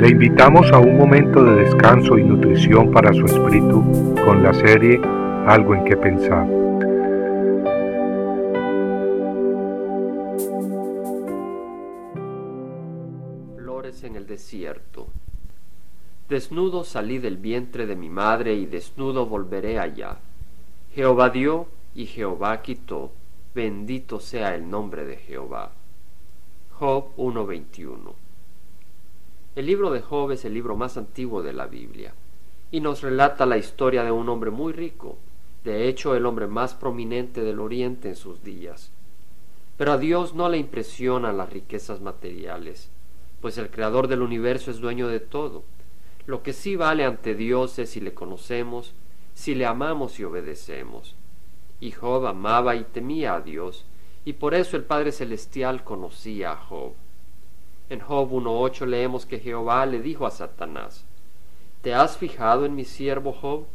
Le invitamos a un momento de descanso y nutrición para su espíritu con la serie Algo en que pensar. Flores en el desierto. Desnudo salí del vientre de mi madre y desnudo volveré allá. Jehová dio y Jehová quitó. Bendito sea el nombre de Jehová. Job 1.21 el libro de Job es el libro más antiguo de la Biblia y nos relata la historia de un hombre muy rico, de hecho el hombre más prominente del Oriente en sus días. Pero a Dios no le impresionan las riquezas materiales, pues el Creador del universo es dueño de todo. Lo que sí vale ante Dios es si le conocemos, si le amamos y obedecemos. Y Job amaba y temía a Dios, y por eso el Padre Celestial conocía a Job. En Job 1.8 leemos que Jehová le dijo a Satanás, ¿Te has fijado en mi siervo Job?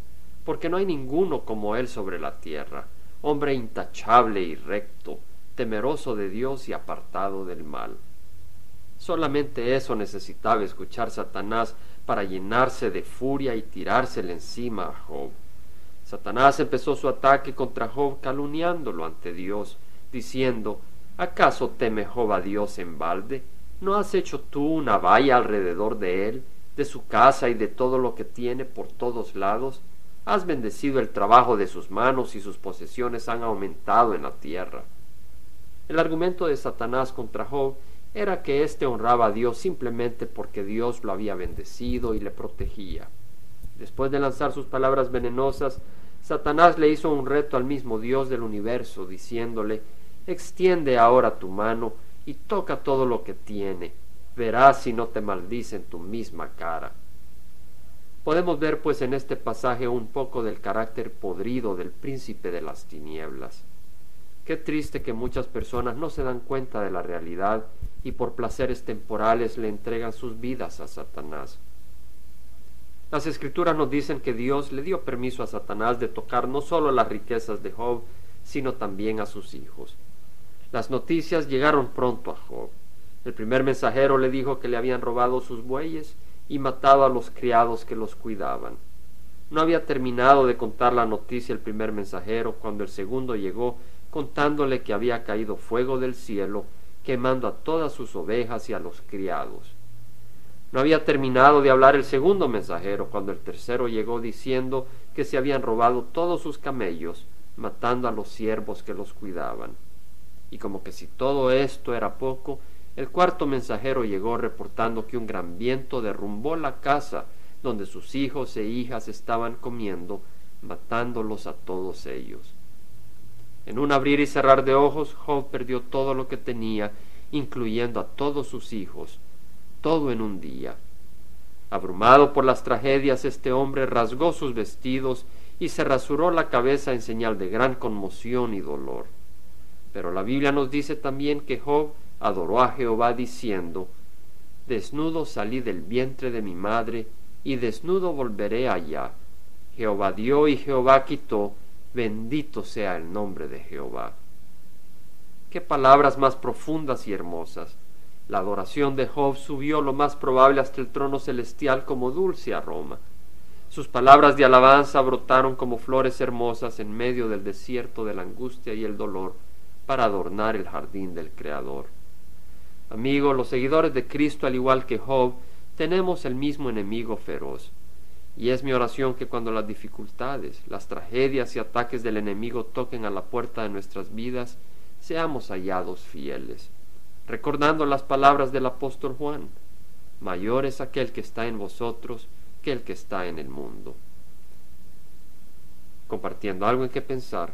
Porque no hay ninguno como él sobre la tierra, hombre intachable y recto, temeroso de Dios y apartado del mal. Solamente eso necesitaba escuchar Satanás para llenarse de furia y tirársele encima a Job. Satanás empezó su ataque contra Job calumniándolo ante Dios, diciendo, ¿acaso teme Job a Dios en balde? ¿No has hecho tú una valla alrededor de él, de su casa y de todo lo que tiene por todos lados? Has bendecido el trabajo de sus manos y sus posesiones han aumentado en la tierra. El argumento de Satanás contra Job era que éste honraba a Dios simplemente porque Dios lo había bendecido y le protegía. Después de lanzar sus palabras venenosas, Satanás le hizo un reto al mismo Dios del universo, diciéndole, Extiende ahora tu mano y toca todo lo que tiene. Verás si no te maldice en tu misma cara. Podemos ver pues en este pasaje un poco del carácter podrido del príncipe de las tinieblas. Qué triste que muchas personas no se dan cuenta de la realidad y por placeres temporales le entregan sus vidas a Satanás. Las escrituras nos dicen que Dios le dio permiso a Satanás de tocar no solo las riquezas de Job, sino también a sus hijos. Las noticias llegaron pronto a Job. El primer mensajero le dijo que le habían robado sus bueyes y matado a los criados que los cuidaban. No había terminado de contar la noticia el primer mensajero cuando el segundo llegó contándole que había caído fuego del cielo, quemando a todas sus ovejas y a los criados. No había terminado de hablar el segundo mensajero cuando el tercero llegó diciendo que se habían robado todos sus camellos, matando a los siervos que los cuidaban. Y como que si todo esto era poco, el cuarto mensajero llegó reportando que un gran viento derrumbó la casa donde sus hijos e hijas estaban comiendo, matándolos a todos ellos. En un abrir y cerrar de ojos, Job perdió todo lo que tenía, incluyendo a todos sus hijos, todo en un día. Abrumado por las tragedias, este hombre rasgó sus vestidos y se rasuró la cabeza en señal de gran conmoción y dolor. Pero la Biblia nos dice también que Job adoró a Jehová diciendo, Desnudo salí del vientre de mi madre, y desnudo volveré allá. Jehová dio y Jehová quitó, bendito sea el nombre de Jehová. Qué palabras más profundas y hermosas. La adoración de Job subió lo más probable hasta el trono celestial como dulce aroma. Sus palabras de alabanza brotaron como flores hermosas en medio del desierto de la angustia y el dolor para adornar el jardín del Creador. Amigos, los seguidores de Cristo, al igual que Job, tenemos el mismo enemigo feroz. Y es mi oración que cuando las dificultades, las tragedias y ataques del enemigo toquen a la puerta de nuestras vidas, seamos hallados fieles, recordando las palabras del apóstol Juan, mayor es aquel que está en vosotros que el que está en el mundo. Compartiendo algo en que pensar,